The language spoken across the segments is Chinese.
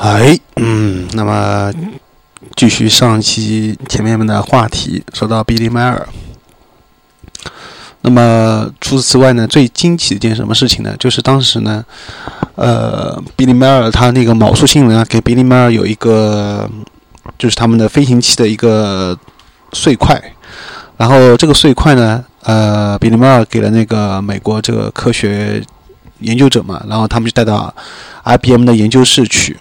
哎，嗯，那么继续上一期前面的话题，说到比利·迈尔。那么除此之外呢，最惊奇的一件什么事情呢？就是当时呢，呃，比利·迈尔他那个卯宿新闻啊，给比利·迈尔有一个，就是他们的飞行器的一个碎块，然后这个碎块呢，呃，比利·迈尔给了那个美国这个科学研究者嘛，然后他们就带到 IBM 的研究室去。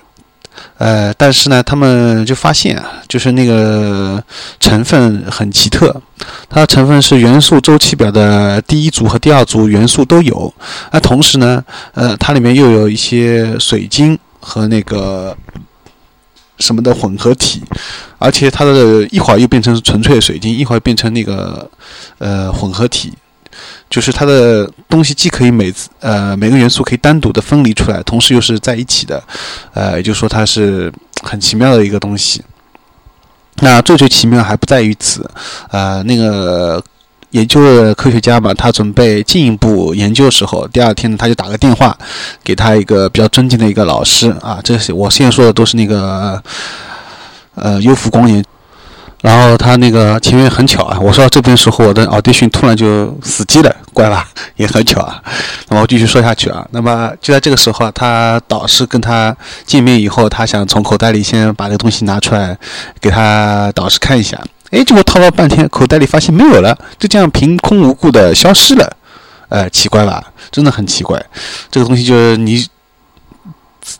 呃，但是呢，他们就发现啊，就是那个成分很奇特，它的成分是元素周期表的第一组和第二组元素都有，那同时呢，呃，它里面又有一些水晶和那个什么的混合体，而且它的一会儿又变成纯粹的水晶，一会儿变成那个呃混合体。就是它的东西既可以每次呃每个元素可以单独的分离出来，同时又是在一起的，呃，也就是说它是很奇妙的一个东西。那最最奇妙还不在于此，呃，那个研究的科学家嘛，他准备进一步研究的时候，第二天他就打个电话给他一个比较尊敬的一个老师啊，这是我现在说的都是那个呃优福光研。然后他那个前面很巧啊，我说到这边时候，我的 audition 突然就死机了，怪吧？也很巧啊。那么我继续说下去啊。那么就在这个时候啊，他导师跟他见面以后，他想从口袋里先把这个东西拿出来给他导师看一下。哎，结果掏了半天，口袋里发现没有了，就这样凭空无故的消失了。呃，奇怪吧？真的很奇怪。这个东西就是你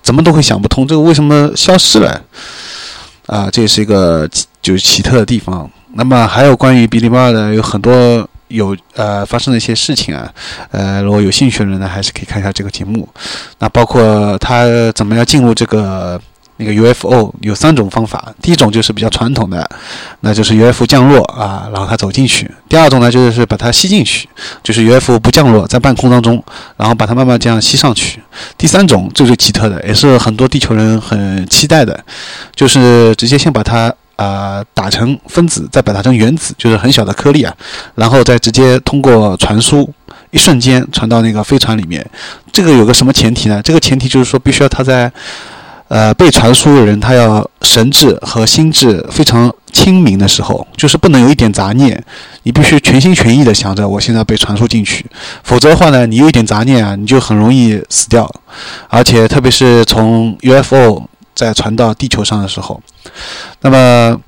怎么都会想不通，这个为什么消失了？啊，这也是一个。就是奇特的地方。那么还有关于比利·猫的有很多有呃发生的一些事情啊，呃，如果有兴趣的人呢，还是可以看一下这个节目。那包括他怎么样进入这个那个 UFO，有三种方法。第一种就是比较传统的，那就是 UFO 降落啊，然后他走进去。第二种呢，就是把它吸进去，就是 UFO 不降落在半空当中，然后把它慢慢这样吸上去。第三种最最奇特的，也是很多地球人很期待的，就是直接先把它。啊，打成分子，再把它成原子，就是很小的颗粒啊，然后再直接通过传输，一瞬间传到那个飞船里面。这个有个什么前提呢？这个前提就是说，必须要它在，呃，被传输的人他要神智和心智非常清明的时候，就是不能有一点杂念，你必须全心全意的想着我现在被传输进去，否则的话呢，你有一点杂念啊，你就很容易死掉，而且特别是从 UFO。再传到地球上的时候，那么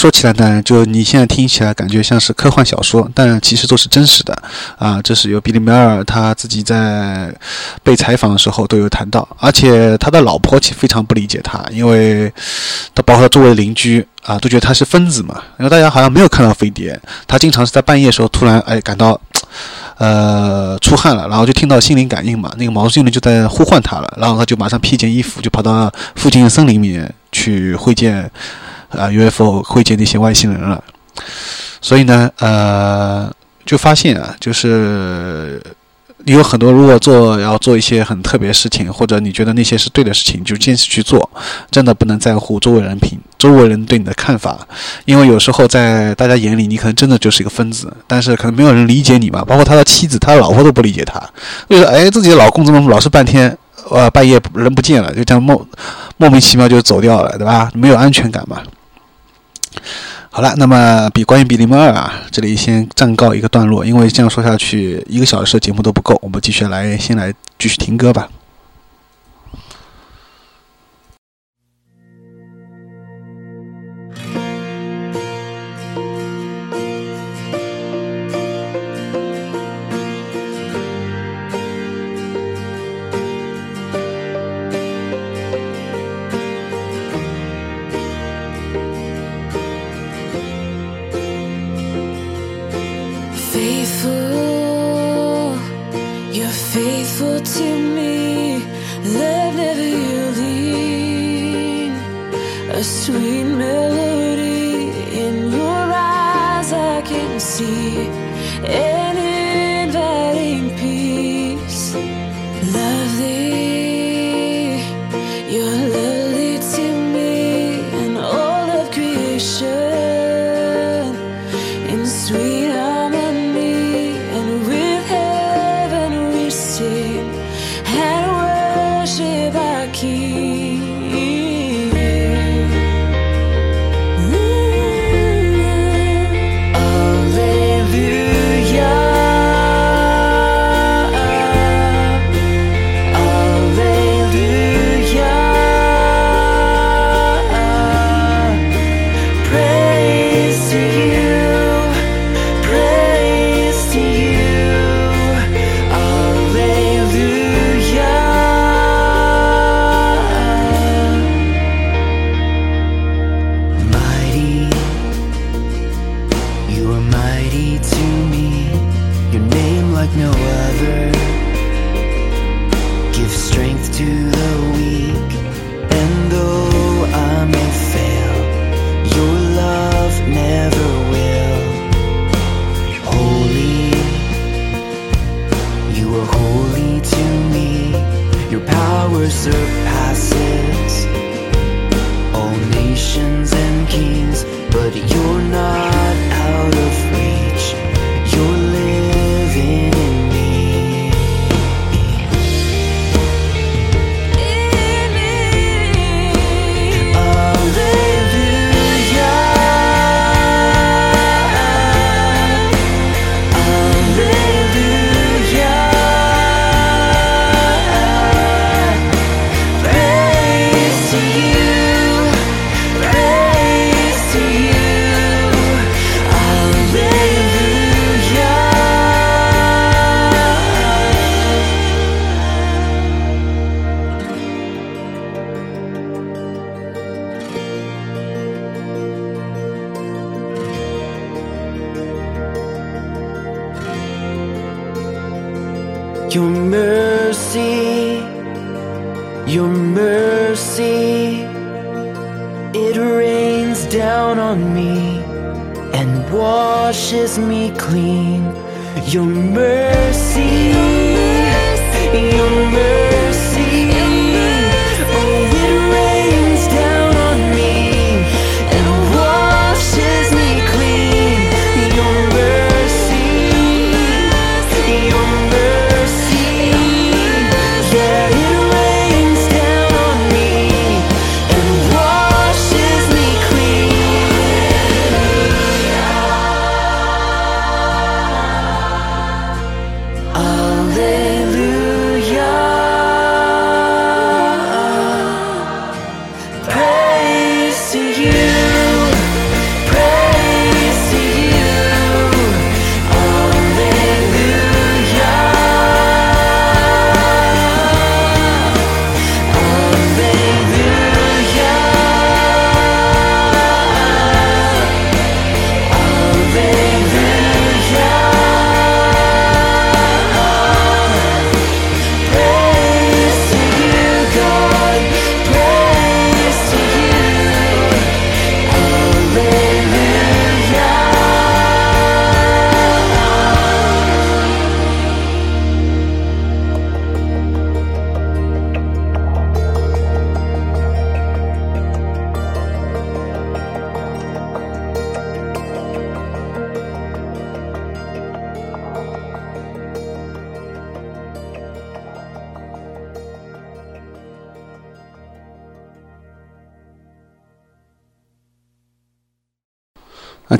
说起来呢，就你现在听起来感觉像是科幻小说，但其实都是真实的啊。这是由比利·梅尔他自己在被采访的时候都有谈到，而且他的老婆其实非常不理解他，因为他包括他周围的邻居啊都觉得他是疯子嘛，因为大家好像没有看到飞碟，他经常是在半夜的时候突然哎感到。呃，出汗了，然后就听到心灵感应嘛，那个毛精灵就在呼唤他了，然后他就马上披件衣服，就跑到附近的森林里面去会见啊 UFO，会见那些外星人了。所以呢，呃，就发现啊，就是。你有很多，如果做要做一些很特别事情，或者你觉得那些是对的事情，就坚持去做。真的不能在乎周围人评，周围人对你的看法，因为有时候在大家眼里，你可能真的就是一个疯子，但是可能没有人理解你嘛。包括他的妻子，他的老婆都不理解他，就是哎，自己的老公怎么老是半天，呃，半夜人不见了，就这样莫莫名其妙就走掉了，对吧？没有安全感嘛。好了，那么比关于比利·莫尔啊，这里先暂告一个段落，因为这样说下去一个小时的节目都不够，我们继续来，先来继续听歌吧。are mighty to me, your name like no other. Give strength to the weak, and though I may fail, your love never will. Holy, you are holy to me, your power surpasses all nations and kings, but you're not out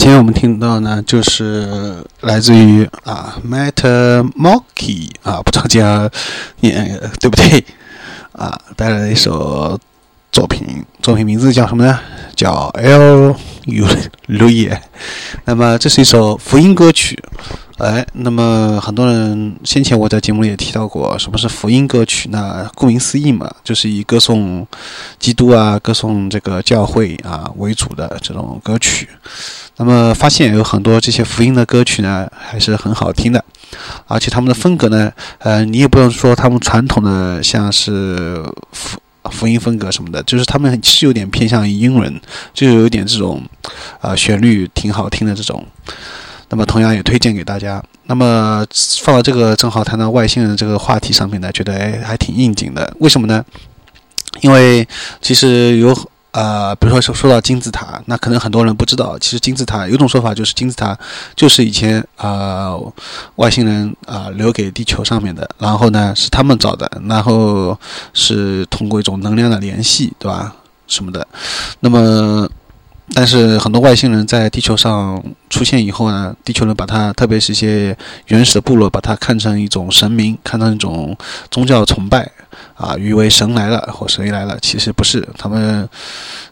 今天我们听到呢，就是来自于啊 Matt Monkey 啊，不知道这样念对不对啊？带来的一首作品，作品名字叫什么呢？叫 L U L U Y。那么这是一首福音歌曲，哎，那么很多人先前我在节目里也提到过，什么是福音歌曲？那顾名思义嘛，就是以歌颂基督啊、歌颂这个教会啊为主的这种歌曲。那么发现有很多这些福音的歌曲呢，还是很好听的，而且他们的风格呢，呃，你也不用说他们传统的像是福福音风格什么的，就是他们是有点偏向于英文，就有点这种，呃，旋律挺好听的这种。那么同样也推荐给大家。那么放到这个正好谈到外星人这个话题上面呢，觉得哎还挺应景的。为什么呢？因为其实有呃，比如说说说到金字塔，那可能很多人不知道，其实金字塔有种说法就是金字塔就是以前啊、呃、外星人啊、留给地球上面的，然后呢是他们造的，然后是通过一种能量的联系，对吧？什么的，那么。但是很多外星人在地球上出现以后呢，地球人把它，特别是一些原始的部落，把它看成一种神明，看成一种宗教崇拜，啊，誉为神来了或谁来了。其实不是，他们，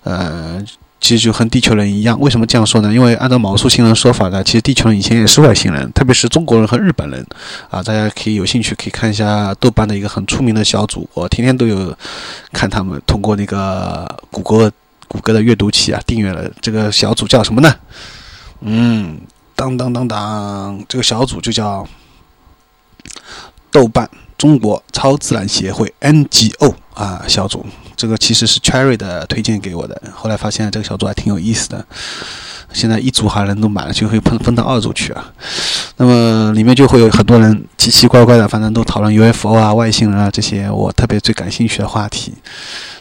呃，其实就和地球人一样。为什么这样说呢？因为按照毛素星人说法呢，其实地球人以前也是外星人，特别是中国人和日本人，啊，大家可以有兴趣可以看一下豆瓣的一个很出名的小组，我天天都有看他们通过那个谷歌。谷歌的阅读器啊，订阅了这个小组叫什么呢？嗯，当当当当，这个小组就叫豆瓣中国超自然协会 NGO 啊小组。这个其实是 Cherry 的推荐给我的，后来发现这个小组还挺有意思的。现在一组好像都满了，就会分分到二组去啊。那么里面就会有很多人奇奇怪怪的，反正都讨论 UFO 啊、外星人啊这些我特别最感兴趣的话题。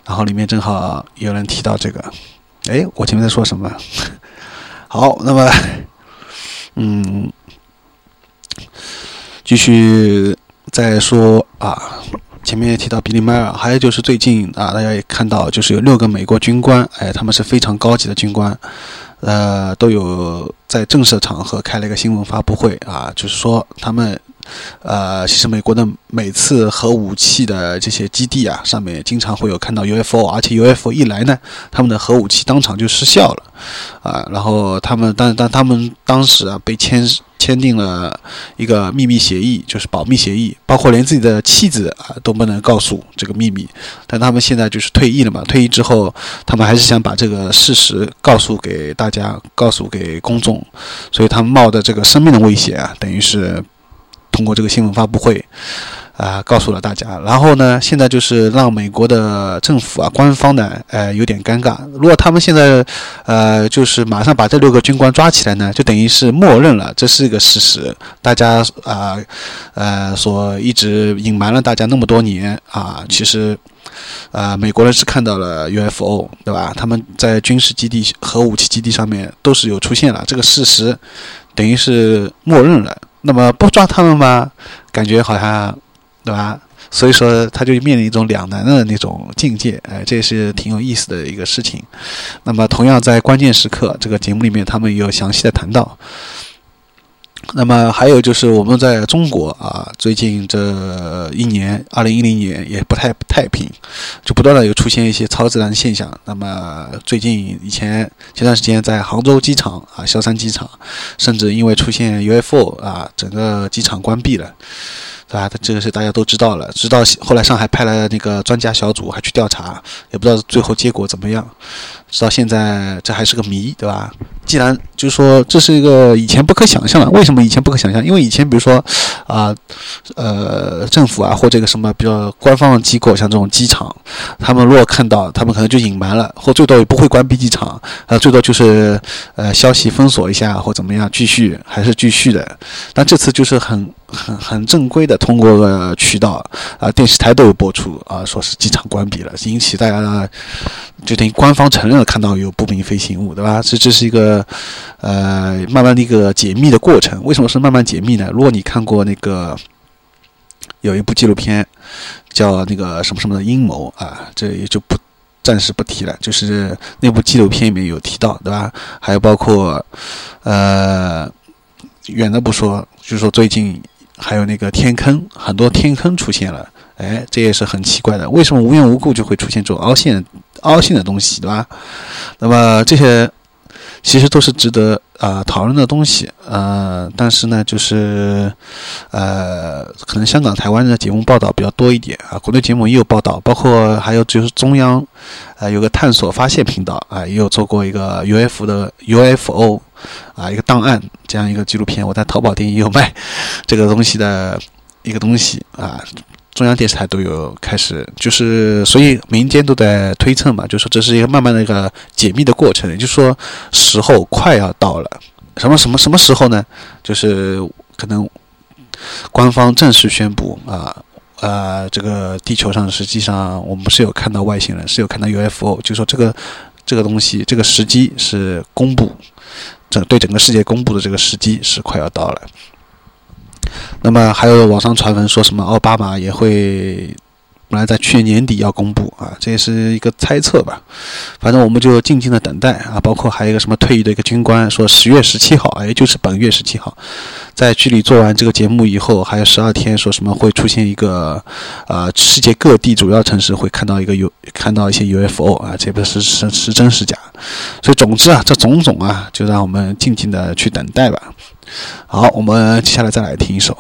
然后里面正好有人提到这个，哎，我前面在说什么？好，那么，嗯，继续再说啊。前面也提到比利迈尔，还有就是最近啊，大家也看到，就是有六个美国军官，哎，他们是非常高级的军官，呃，都有在正式场合开了一个新闻发布会啊，就是说他们。呃，其实美国的每次核武器的这些基地啊，上面经常会有看到 UFO，而且 UFO 一来呢，他们的核武器当场就失效了，啊，然后他们但但他们当时啊被签签订了一个秘密协议，就是保密协议，包括连自己的妻子啊都不能告诉这个秘密，但他们现在就是退役了嘛，退役之后，他们还是想把这个事实告诉给大家，告诉给公众，所以他们冒的这个生命的危险啊，等于是。通过这个新闻发布会，啊、告诉了大家。然后呢，现在就是让美国的政府啊，官方呢，呃，有点尴尬。如果他们现在，呃，就是马上把这六个军官抓起来呢，就等于是默认了这是一个事实，大家啊，呃，所一直隐瞒了大家那么多年啊，其实。啊、美国人是看到了 UFO，对吧？他们在军事基地、核武器基地上面都是有出现了，这个事实等于是默认了。那么不抓他们吗？感觉好像，对吧？所以说他就面临一种两难的那种境界，哎，这也是挺有意思的一个事情。那么同样在关键时刻，这个节目里面他们也有详细的谈到。那么还有就是我们在中国啊，最近这一年，二零一零年也不太太平，就不断的有出现一些超自然现象。那么最近以前前段时间在杭州机场啊，萧山机场，甚至因为出现 UFO 啊，整个机场关闭了。对吧？他这个是大家都知道了，直到后来上海派了那个专家小组还去调查，也不知道最后结果怎么样。直到现在，这还是个谜，对吧？既然就是说这是一个以前不可想象的，为什么以前不可想象？因为以前比如说啊，呃，政府啊或这个什么比较官方的机构，像这种机场，他们如果看到，他们可能就隐瞒了，或最多也不会关闭机场，呃，最多就是呃消息封锁一下或怎么样，继续还是继续的。但这次就是很很很正规的通过个渠道啊、电视台都有播出啊、说是机场关闭了，引起大家就等于官方承认了看到有不明飞行物，对吧？这这是一个呃慢慢的一个解密的过程。为什么是慢慢解密呢？如果你看过那个有一部纪录片叫那个什么什么的阴谋啊，这也就不暂时不提了。就是那部纪录片里面有提到，对吧？还有包括呃远的不说，就是说最近还有那个天坑，很多天坑出现了。哎，这也是很奇怪的，为什么无缘无故就会出现这种凹陷、凹陷的东西，对吧？那么这些其实都是值得啊、呃讨论的东西，呃，但是呢，就是呃，可能香港、台湾的节目报道比较多一点啊，国内节目也有报道，包括还有就是中央呃有个探索发现频道啊、也有做过一个 U F 的 UFO 啊一个档案这样一个纪录片，我在淘宝店也有卖这个东西的一个东西啊。中央电视台都有开始，就是所以民间都在推测嘛，就说这是一个慢慢的一个解密的过程，也就是说时候快要到了。什么什么什么时候呢？就是可能官方正式宣布啊，呃，这个地球上实际上我们是有看到外星人，是有看到 UFO，就说这个这个东西，这个时机是公布，整对整个世界公布的这个时机是快要到了。那么还有网上传闻说什么奥巴马也会，本来在去年年底要公布啊，这也是一个猜测吧。反正我们就静静的等待啊。包括还有一个什么退役的一个军官说十月十七号，啊也就是本月十七号，在距离做完这个节目以后还有十二天，说什么会出现一个呃世界各地主要城市会看到一个有看到一些 UFO 啊，这不是是是真是假。所以总之啊，这种种啊，就让我们静静的去等待吧。好，我们接下来再来听一首。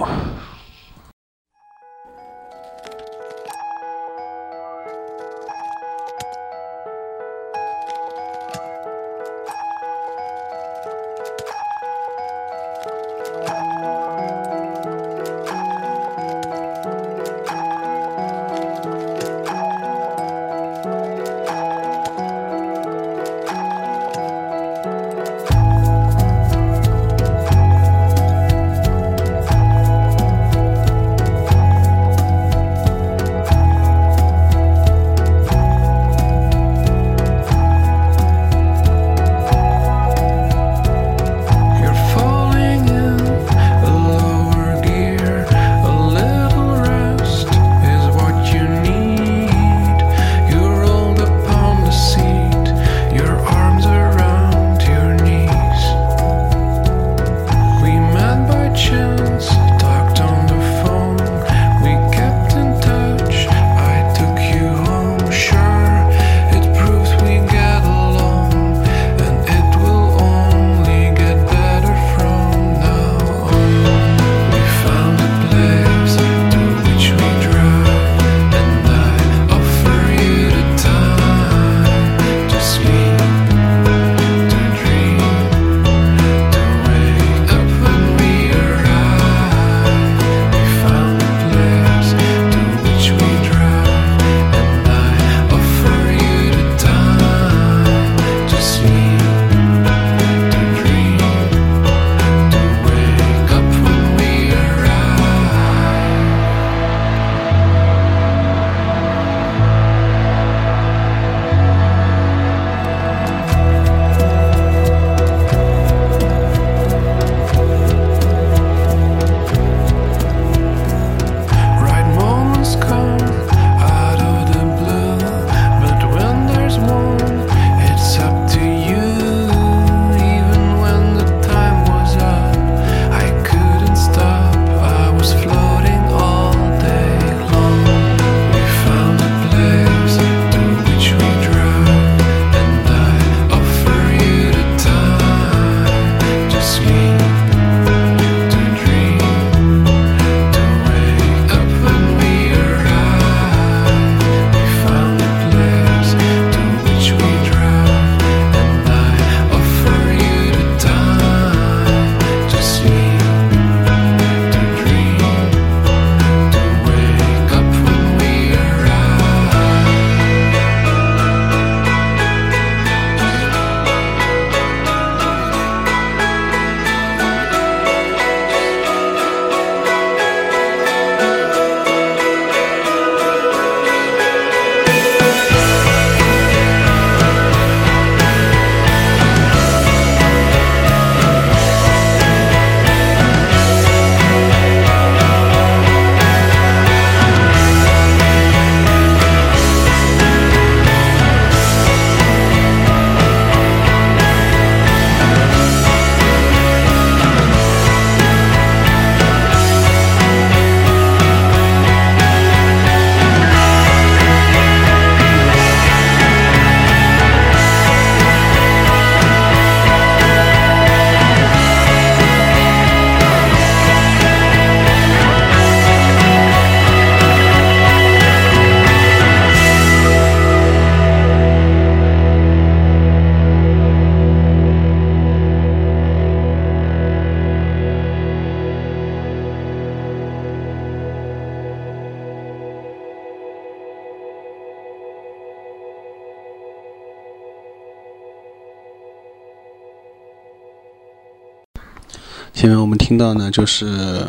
听到呢，就是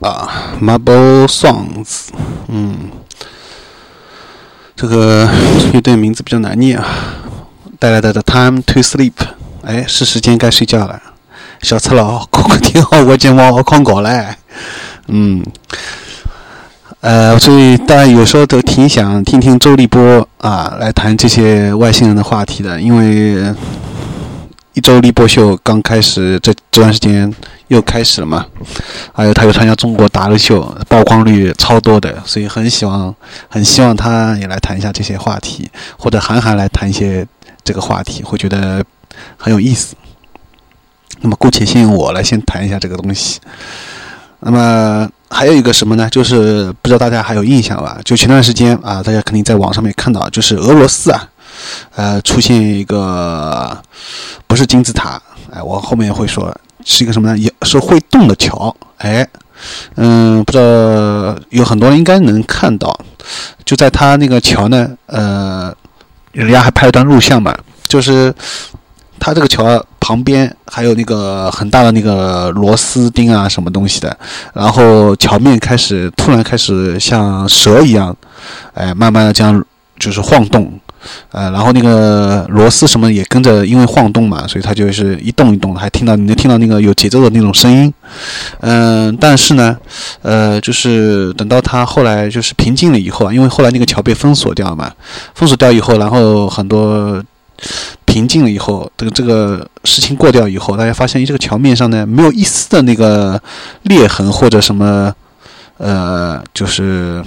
啊，Marble Songs，嗯，这个乐队名字比较难念啊，带来的《The Time to Sleep》，哎，是时间该睡觉了。小赤佬，快快听好我节目，我看稿嘞。嗯，呃，所以大家有时候都挺想听听周立波啊来谈这些外星人的话题的，因为一周立波秀刚开始，这这段时间又开始了嘛。还有他又参加中国达人秀，曝光率超多的，所以很希望很希望他也来谈一下这些话题，或者韩寒来谈一些这个话题，会觉得很有意思。那么姑且先由我来先谈一下这个东西。那么还有一个什么呢？就是不知道大家还有印象吧？就前段时间啊，大家肯定在网上面看到，就是俄罗斯啊，呃，出现一个不是金字塔，哎，我后面会说是一个什么呢？也是会动的桥，哎，嗯，不知道有很多人应该能看到，就在他那个桥呢，呃，人家还拍了段录像嘛，就是他这个桥旁边还有那个很大的那个螺丝钉啊，什么东西的，然后桥面开始突然开始像蛇一样，哎，慢慢的这样就是晃动，呃，然后那个螺丝什么也跟着因为晃动嘛，所以它就是一动一动的，还听到你能听到那个有节奏的那种声音，嗯、但是呢，呃，就是等到它后来就是平静了以后啊，因为后来那个桥被封锁掉了嘛，封锁掉以后，然后很多平静了以后，这个这个事情过掉以后，大家发现这个桥面上呢，没有一丝的那个裂痕或者什么，呃，就是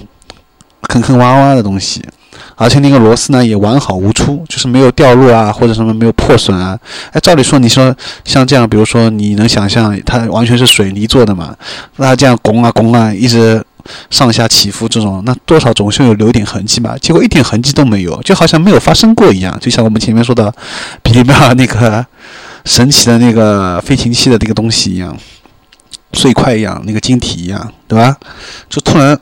坑坑洼洼的东西，而且那个螺丝呢也完好无出，就是没有掉落啊，或者什么没有破损啊。哎，照理说，你说像这样，比如说你能想象它完全是水泥做的嘛？那这样拱啊拱啊，一直上下起伏这种，那多少总是有留点痕迹吧？结果一点痕迹都没有，就好像没有发生过一样。就像我们前面说的比利麦尔那个神奇的那个飞行器的那个东西一样，碎块一样，那个晶体一样，对吧？就突然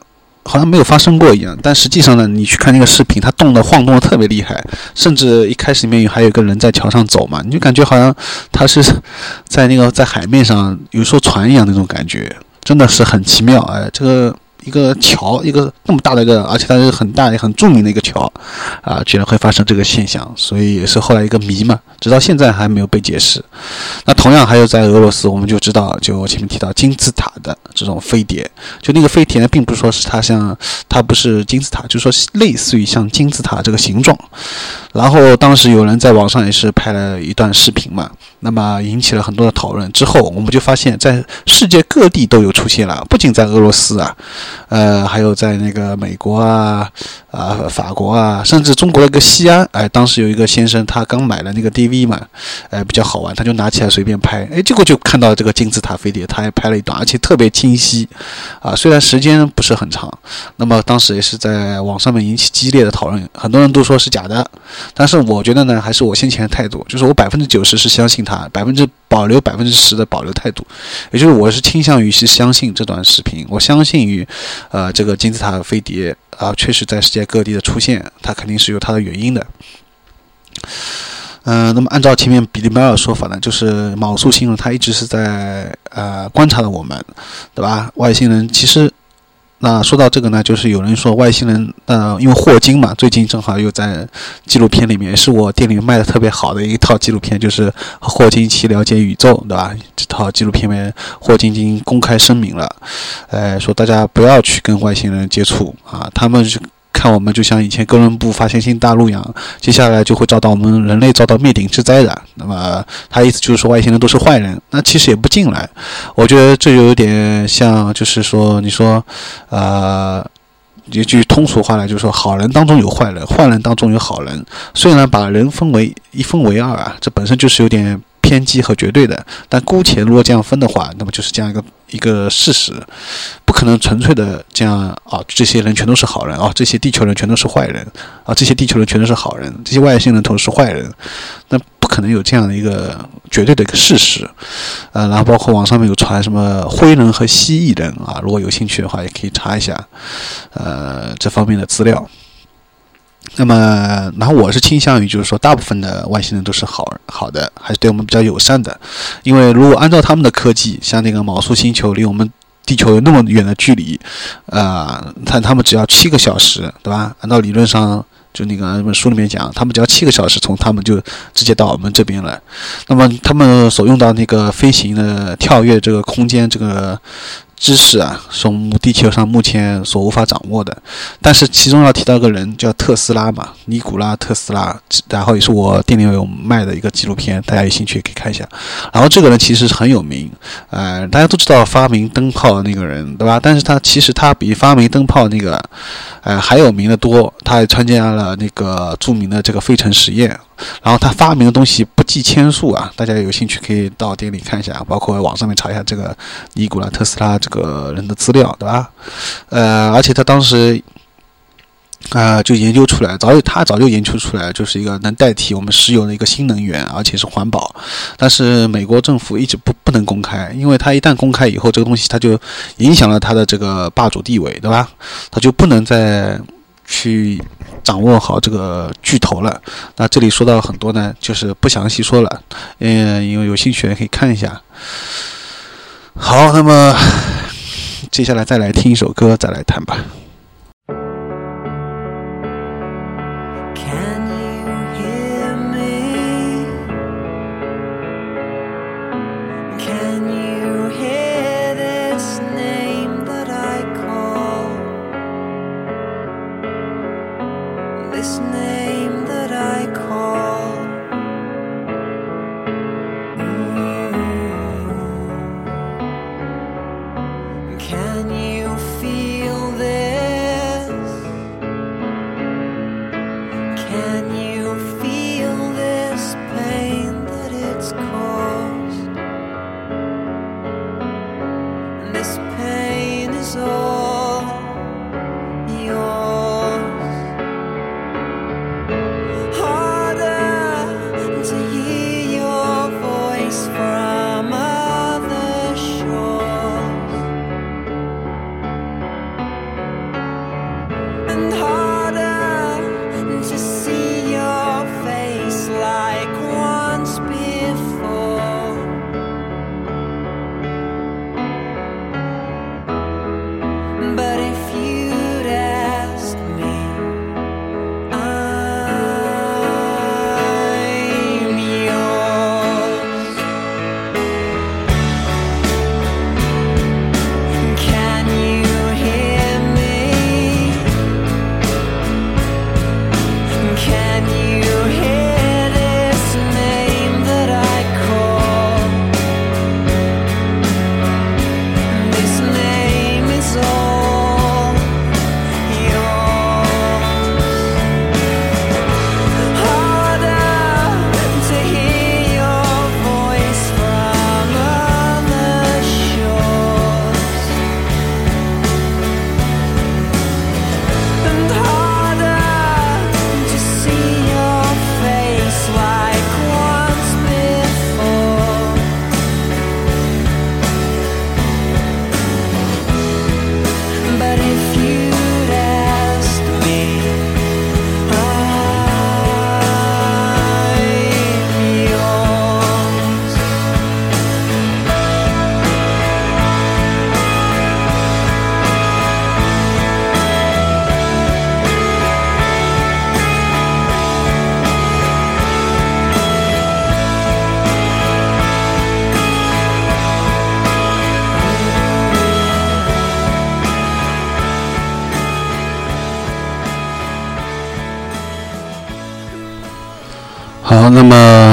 好像没有发生过一样。但实际上呢，你去看那个视频，它动的晃动的特别厉害，甚至一开始里面有还有一个人在桥上走嘛，你就感觉好像它是 在那个在海面上有艘船一样那种感觉，真的是很奇妙。哎，这个。一个桥，一个那么大的一个，而且它是很大也很著名的一个桥，啊，居然会发生这个现象，所以也是后来一个谜嘛，直到现在还没有被解释。那同样还有在俄罗斯，我们就知道，就我前面提到金字塔的这种飞碟，就那个飞碟呢，并不是说是它像它不是金字塔，就是说类似于像金字塔这个形状。然后当时有人在网上也是拍了一段视频嘛，那么引起了很多的讨论。之后我们就发现，在世界各地都有出现了，不仅在俄罗斯啊，呃，还有在那个美国啊、啊、法国啊，甚至中国的一个西安，哎，当时有一个先生，他刚买了那个 DV 嘛，哎，比较好玩，他就拿起来随便拍，哎，结果就看到这个金字塔飞碟，他还拍了一段，而且特别清晰，啊，虽然时间不是很长，那么当时也是在网上面引起激烈的讨论，很多人都说是假的，但是我觉得呢，还是我先前的态度，就是我百分之九十是相信他，百分之保留百分之十的保留态度，也就是我是倾向于是相信这段视频，我相信于，呃，这个金字塔飞碟啊，确实在世界各地的出现，它肯定是有它的原因的。嗯、那么按照前面比利麦尔说法呢，就是卯宿星人他一直是在呃观察着我们，对吧？外星人其实，那说到这个呢，就是有人说外星人，呃，因为霍金嘛，最近正好又在纪录片里面，是我店里面卖的特别好的一套纪录片，就是《霍金奇了解宇宙》，对吧？这套纪录片里面，霍金已经公开声明了，呃，说大家不要去跟外星人接触啊，他们是。看我们就像以前哥伦布发现新大陆一样，接下来就会遭到我们人类遭到灭顶之灾的。那么他意思就是说外星人都是坏人，那其实也不进来。我觉得这有点像，就是说你说，呃。一句通俗话来，就是说，好人当中有坏人，坏人当中有好人。虽然把人分为一分为二啊，这本身就是有点偏激和绝对的。但姑且如果这样分的话，那么就是这样一个一个事实，不可能纯粹的这样啊，这些人全都是好人啊，这些地球人全都是坏人啊，这些地球人全都是好人，这些外星人都是坏人，那不可能有这样的一个绝对的一个事实。呃，然后包括网上面有传什么灰人和蜥蜴人啊，如果有兴趣的话，也可以查一下，呃，这方面的资料。那么，然后我是倾向于就是说，大部分的外星人都是好好的，还是对我们比较友善的。因为如果按照他们的科技，像那个毛素星球离我们地球有那么远的距离，啊、他他们只要七个小时，对吧？按照理论上，就那个那本书里面讲，他们只要七个小时从他们就直接到我们这边来。那么他们所用到那个飞行的跳跃这个空间这个知识啊，是我们地球上目前所无法掌握的。但是其中要提到个人叫特斯拉嘛，尼古拉特斯拉，然后也是我店里有卖的一个纪录片，大家有兴趣可以看一下。然后这个人其实很有名，呃，大家都知道发明灯泡的那个人，对吧？但是他其实他比发明灯泡那个，呃，还有名的多。他还参加了那个著名的这个费城实验，然后他发明的东西不计千数啊，大家有兴趣可以到店里看一下，包括网上面查一下这个尼古拉特斯拉这个人的资料，对吧？呃，而且他当时。啊、就研究出来，早就他早就研究出来，就是一个能代替我们石油的一个新能源，而且是环保。但是美国政府一直不不能公开，因为它一旦公开以后，这个东西它就影响了它的这个霸主地位，对吧？它就不能再去掌握好这个巨头了。那这里说到很多呢，就是不详细说了，嗯，因为有兴趣的可以看一下。好，那么接下来再来听一首歌，再来谈吧。listening.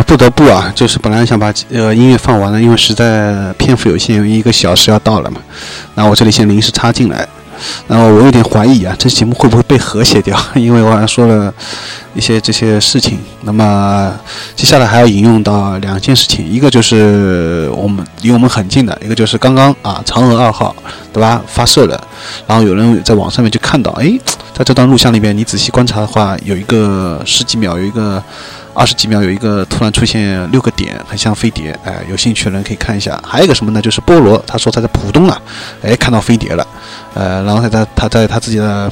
不得不啊，就是本来想把呃音乐放完了，因为实在篇幅有限，因为一个小时要到了嘛。那我这里先临时插进来，然后我有点怀疑啊，这节目会不会被和谐掉？因为我好像说了一些这些事情。那么接下来还要引用到两件事情，一个就是我们离我们很近的，一个就是刚刚啊嫦娥二号对吧发射了，然后有人在网上面就看到，哎，在这段录像里面，你仔细观察的话，有一个十几秒，有一个。二十几秒有一个突然出现六个点，很像飞碟，哎，有兴趣的人可以看一下。还有一个什么呢？就是菠萝，他说他在浦东啊，哎，看到飞碟了，呃，然后他在他在他自己的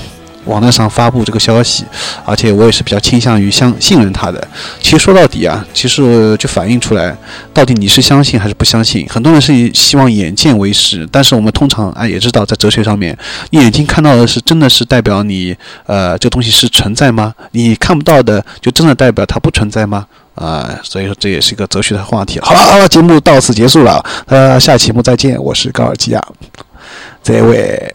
网站上发布这个消息，而且我也是比较倾向于相信任他的。其实说到底啊，其实就反映出来，到底你是相信还是不相信？很多人是以希望眼见为实，但是我们通常啊也知道，在哲学上面，你眼睛看到的是真的是代表你呃这东西是存在吗？你看不到的就真的代表它不存在吗？啊、所以说这也是一个哲学的话题。好了，好了，节目到此结束了，呃，下期节目再见，我是高尔基亚，这位。